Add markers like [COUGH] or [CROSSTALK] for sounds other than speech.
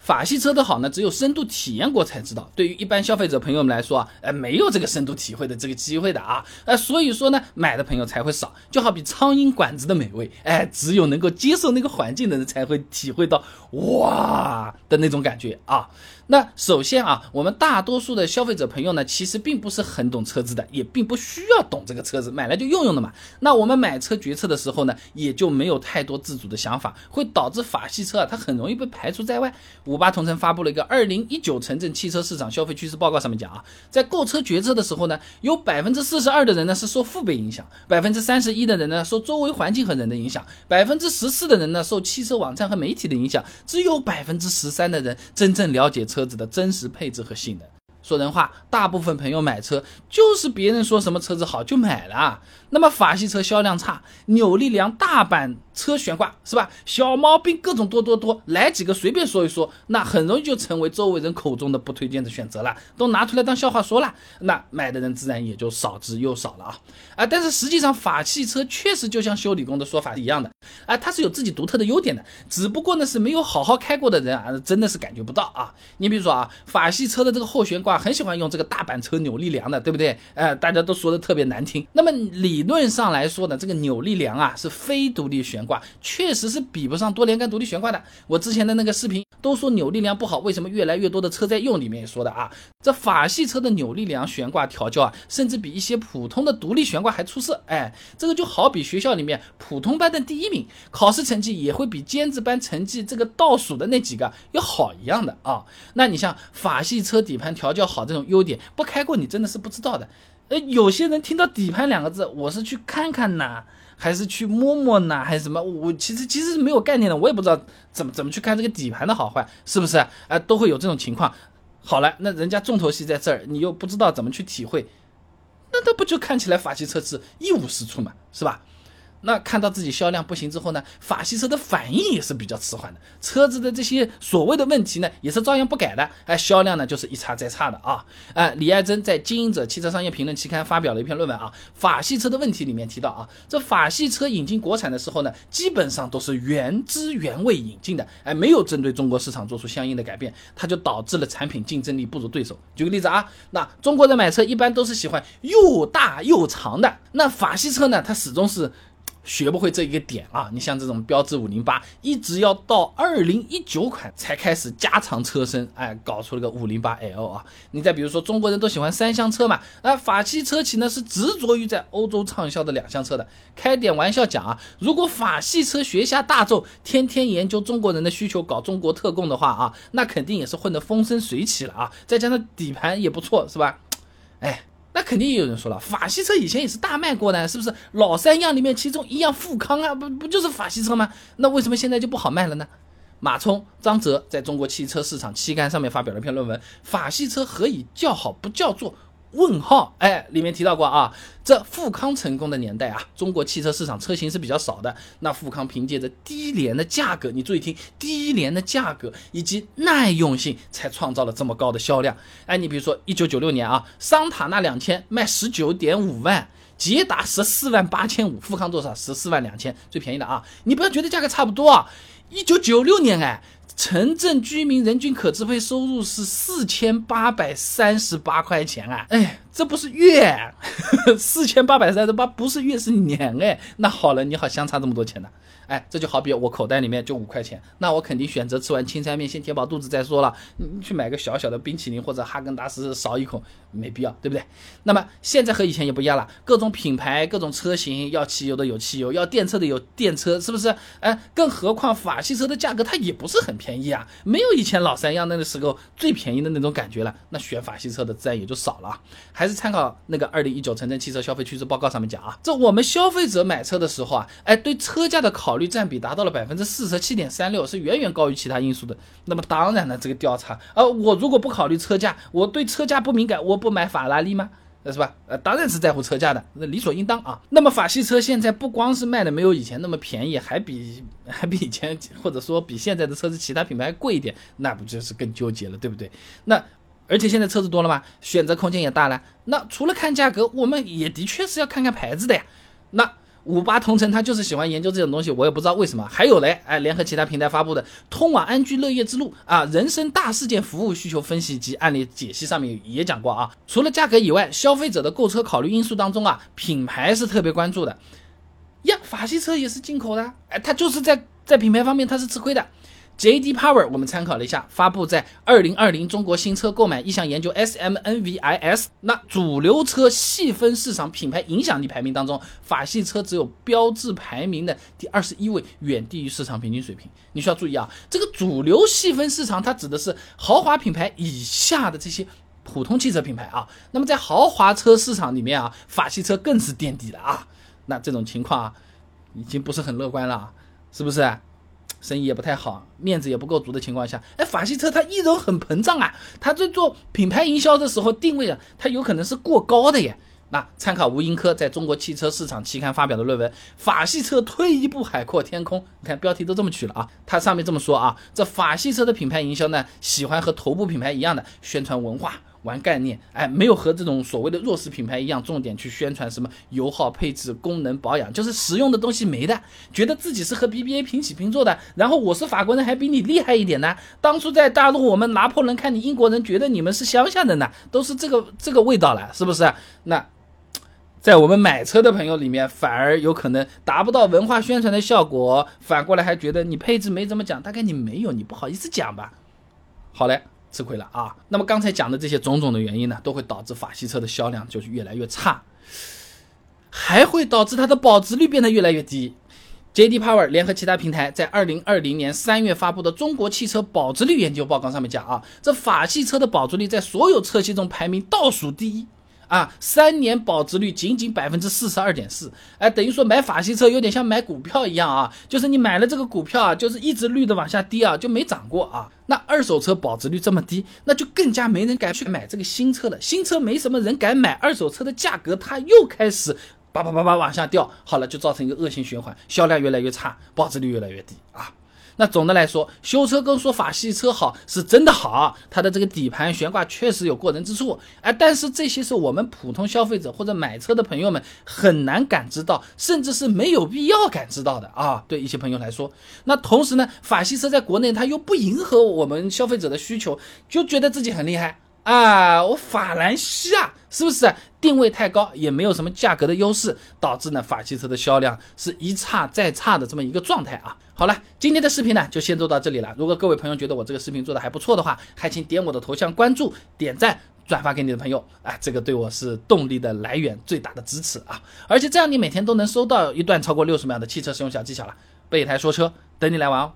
法系车的好呢，只有深度体验过才知道。对于一般消费者朋友们来说啊，呃，没有这个深度体会的这个机会的啊，呃，[LAUGHS] 所以说呢，买的朋友才会少。就好比苍蝇馆子的美味，哎，只有能够接受那个环境的人才会体会到哇的那种感觉啊。那首先啊，我们大多数的消费者朋友呢，其实并不是很懂车子的，也并不需要懂这个车子，买来就用用的嘛。那我们买车决策的时候呢，也就没有太多自主的想法，会导致法系车啊，它很容易被排除在外。五八同城发布了一个二零一九城镇汽车市场消费趋势报告，上面讲啊，在购车决策的时候呢，有百分之四十二的人呢是受父辈影响，百分之三十一的人呢受周围环境和人的影响，百分之十四的人呢受汽车网站和媒体的影响，只有百分之十三的人真正了解车子的真实配置和性能。说人话，大部分朋友买车就是别人说什么车子好就买了。那么法系车销量差，扭力梁大板。车悬挂是吧？小毛病各种多多多，来几个随便说一说，那很容易就成为周围人口中的不推荐的选择了，都拿出来当笑话说了，那买的人自然也就少之又少了啊啊！但是实际上法系车确实就像修理工的说法一样的啊，它是有自己独特的优点的，只不过呢是没有好好开过的人啊，真的是感觉不到啊。你比如说啊，法系车的这个后悬挂很喜欢用这个大板车扭力梁的，对不对？哎，大家都说的特别难听。那么理论上来说呢，这个扭力梁啊是非独立悬挂。挂确实是比不上多连杆独立悬挂的。我之前的那个视频都说扭力梁不好，为什么越来越多的车在用？里面也说的啊，这法系车的扭力梁悬挂调教啊，甚至比一些普通的独立悬挂还出色。哎，这个就好比学校里面普通班的第一名，考试成绩也会比尖子班成绩这个倒数的那几个要好一样的啊。那你像法系车底盘调教好这种优点，不开过你真的是不知道的。呃，有些人听到底盘两个字，我是去看看呐。还是去摸摸呢，还是什么？我其实其实是没有概念的，我也不知道怎么怎么去看这个底盘的好坏，是不是？啊，都会有这种情况。好了，那人家重头戏在这儿，你又不知道怎么去体会，那那不就看起来法系车是一无是处嘛，是吧？那看到自己销量不行之后呢，法系车的反应也是比较迟缓的，车子的这些所谓的问题呢，也是照样不改的，哎，销量呢就是一差再差的啊，哎，李爱珍在《经营者汽车商业评论》期刊发表了一篇论文啊，法系车的问题里面提到啊，这法系车引进国产的时候呢，基本上都是原汁原味引进的，哎，没有针对中国市场做出相应的改变，它就导致了产品竞争力不如对手。举个例子啊，那中国人买车一般都是喜欢又大又长的，那法系车呢，它始终是。学不会这一个点啊！你像这种标致五零八，一直要到二零一九款才开始加长车身，哎，搞出了个五零八 L 啊！你再比如说，中国人都喜欢三厢车嘛，那法系车企呢是执着于在欧洲畅销的两厢车的。开点玩笑讲啊，如果法系车学下大众，天天研究中国人的需求，搞中国特供的话啊，那肯定也是混得风生水起了啊！再加上底盘也不错，是吧？哎。那肯定也有人说了，法系车以前也是大卖过的，是不是？老三样里面其中一样富康啊，不不就是法系车吗？那为什么现在就不好卖了呢？马冲、张哲在中国汽车市场期刊上面发表了一篇论文，《法系车何以叫好不叫座》。问号，哎，里面提到过啊，这富康成功的年代啊，中国汽车市场车型是比较少的。那富康凭借着低廉的价格，你注意听，低廉的价格以及耐用性，才创造了这么高的销量。哎，你比如说一九九六年啊，桑塔纳两千卖十九点五万，捷达十四万八千五，富康多少？十四万两千，最便宜的啊。你不要觉得价格差不多啊，一九九六年哎。城镇居民人均可支配收入是四千八百三十八块钱啊！哎，这不是月，[LAUGHS] 四千八百三十八不是月是年哎。那好了，你好相差这么多钱呢？哎，这就好比我口袋里面就五块钱，那我肯定选择吃完青菜面先填饱肚子再说了。你去买个小小的冰淇淋或者哈根达斯少一口，没必要，对不对？那么现在和以前也不一样了，各种品牌、各种车型，要汽油的有汽油，要电车的有电车，是不是？哎，更何况法系车的价格它也不是很便宜啊，没有以前老三样那个时候最便宜的那种感觉了。那选法系车的自然也就少了。还是参考那个二零一九城镇汽车消费趋势报告上面讲啊，这我们消费者买车的时候啊，哎，对车价的考。率占比达到了百分之四十七点三六，是远远高于其他因素的。那么当然了，这个调查，呃，我如果不考虑车价，我对车价不敏感，我不买法拉利吗？是吧？呃，当然是在乎车价的，那理所应当啊。那么法系车现在不光是卖的没有以前那么便宜，还比 [LAUGHS] 还比以前或者说比现在的车子其他品牌贵一点，那不就是更纠结了，对不对？那而且现在车子多了嘛，选择空间也大了。那除了看价格，我们也的确是要看看牌子的呀。那五八同城他就是喜欢研究这种东西，我也不知道为什么。还有嘞，哎，联合其他平台发布的《通往安居乐业之路》啊，人生大事件服务需求分析及案例解析上面也讲过啊。除了价格以外，消费者的购车考虑因素当中啊，品牌是特别关注的。呀，法系车也是进口的，哎，它就是在在品牌方面它是吃亏的。J.D. Power 我们参考了一下，发布在二零二零中国新车购买意向研究 S.M.N.V.I.S. 那主流车细分市场品牌影响力排名当中，法系车只有标志排名的第二十一位，远低于市场平均水平。你需要注意啊，这个主流细分市场它指的是豪华品牌以下的这些普通汽车品牌啊。那么在豪华车市场里面啊，法系车更是垫底了啊。那这种情况啊，已经不是很乐观了，是不是？生意也不太好，面子也不够足的情况下，哎，法系车它依然很膨胀啊！它在做品牌营销的时候定位啊，它有可能是过高的耶。那参考吴英科在中国汽车市场期刊发表的论文《法系车退一步海阔天空》，你看标题都这么取了啊。它上面这么说啊，这法系车的品牌营销呢，喜欢和头部品牌一样的宣传文化。玩概念，哎，没有和这种所谓的弱势品牌一样，重点去宣传什么油耗、配置、功能、保养，就是实用的东西没的，觉得自己是和 BBA 平起平坐的，然后我是法国人，还比你厉害一点呢。当初在大陆，我们拿破仑看你英国人，觉得你们是乡下的呢，都是这个这个味道了，是不是？那在我们买车的朋友里面，反而有可能达不到文化宣传的效果，反过来还觉得你配置没怎么讲，大概你没有，你不好意思讲吧？好嘞。吃亏了啊！那么刚才讲的这些种种的原因呢，都会导致法系车的销量就是越来越差，还会导致它的保值率变得越来越低。J.D. Power 联合其他平台在二零二零年三月发布的《中国汽车保值率研究报告》上面讲啊，这法系车的保值率在所有车系中排名倒数第一。啊，三年保值率仅仅百分之四十二点四，哎，等于说买法系车有点像买股票一样啊，就是你买了这个股票啊，就是一直绿的往下跌啊，就没涨过啊。那二手车保值率这么低，那就更加没人敢去买这个新车了。新车没什么人敢买，二手车的价格它又开始叭叭叭叭往下掉，好了，就造成一个恶性循环，销量越来越差，保值率越来越低啊。那总的来说，修车跟说法系车好是真的好，它的这个底盘悬挂确实有过人之处，哎，但是这些是我们普通消费者或者买车的朋友们很难感知到，甚至是没有必要感知到的啊。对一些朋友来说，那同时呢，法系车在国内它又不迎合我们消费者的需求，就觉得自己很厉害。啊，我法兰西啊，是不是定位太高，也没有什么价格的优势，导致呢法系车的销量是一差再差的这么一个状态啊。好了，今天的视频呢就先做到这里了。如果各位朋友觉得我这个视频做的还不错的话，还请点我的头像关注、点赞、转发给你的朋友啊，这个对我是动力的来源，最大的支持啊。而且这样你每天都能收到一段超过六十秒的汽车使用小技巧了。备胎说车，等你来玩哦。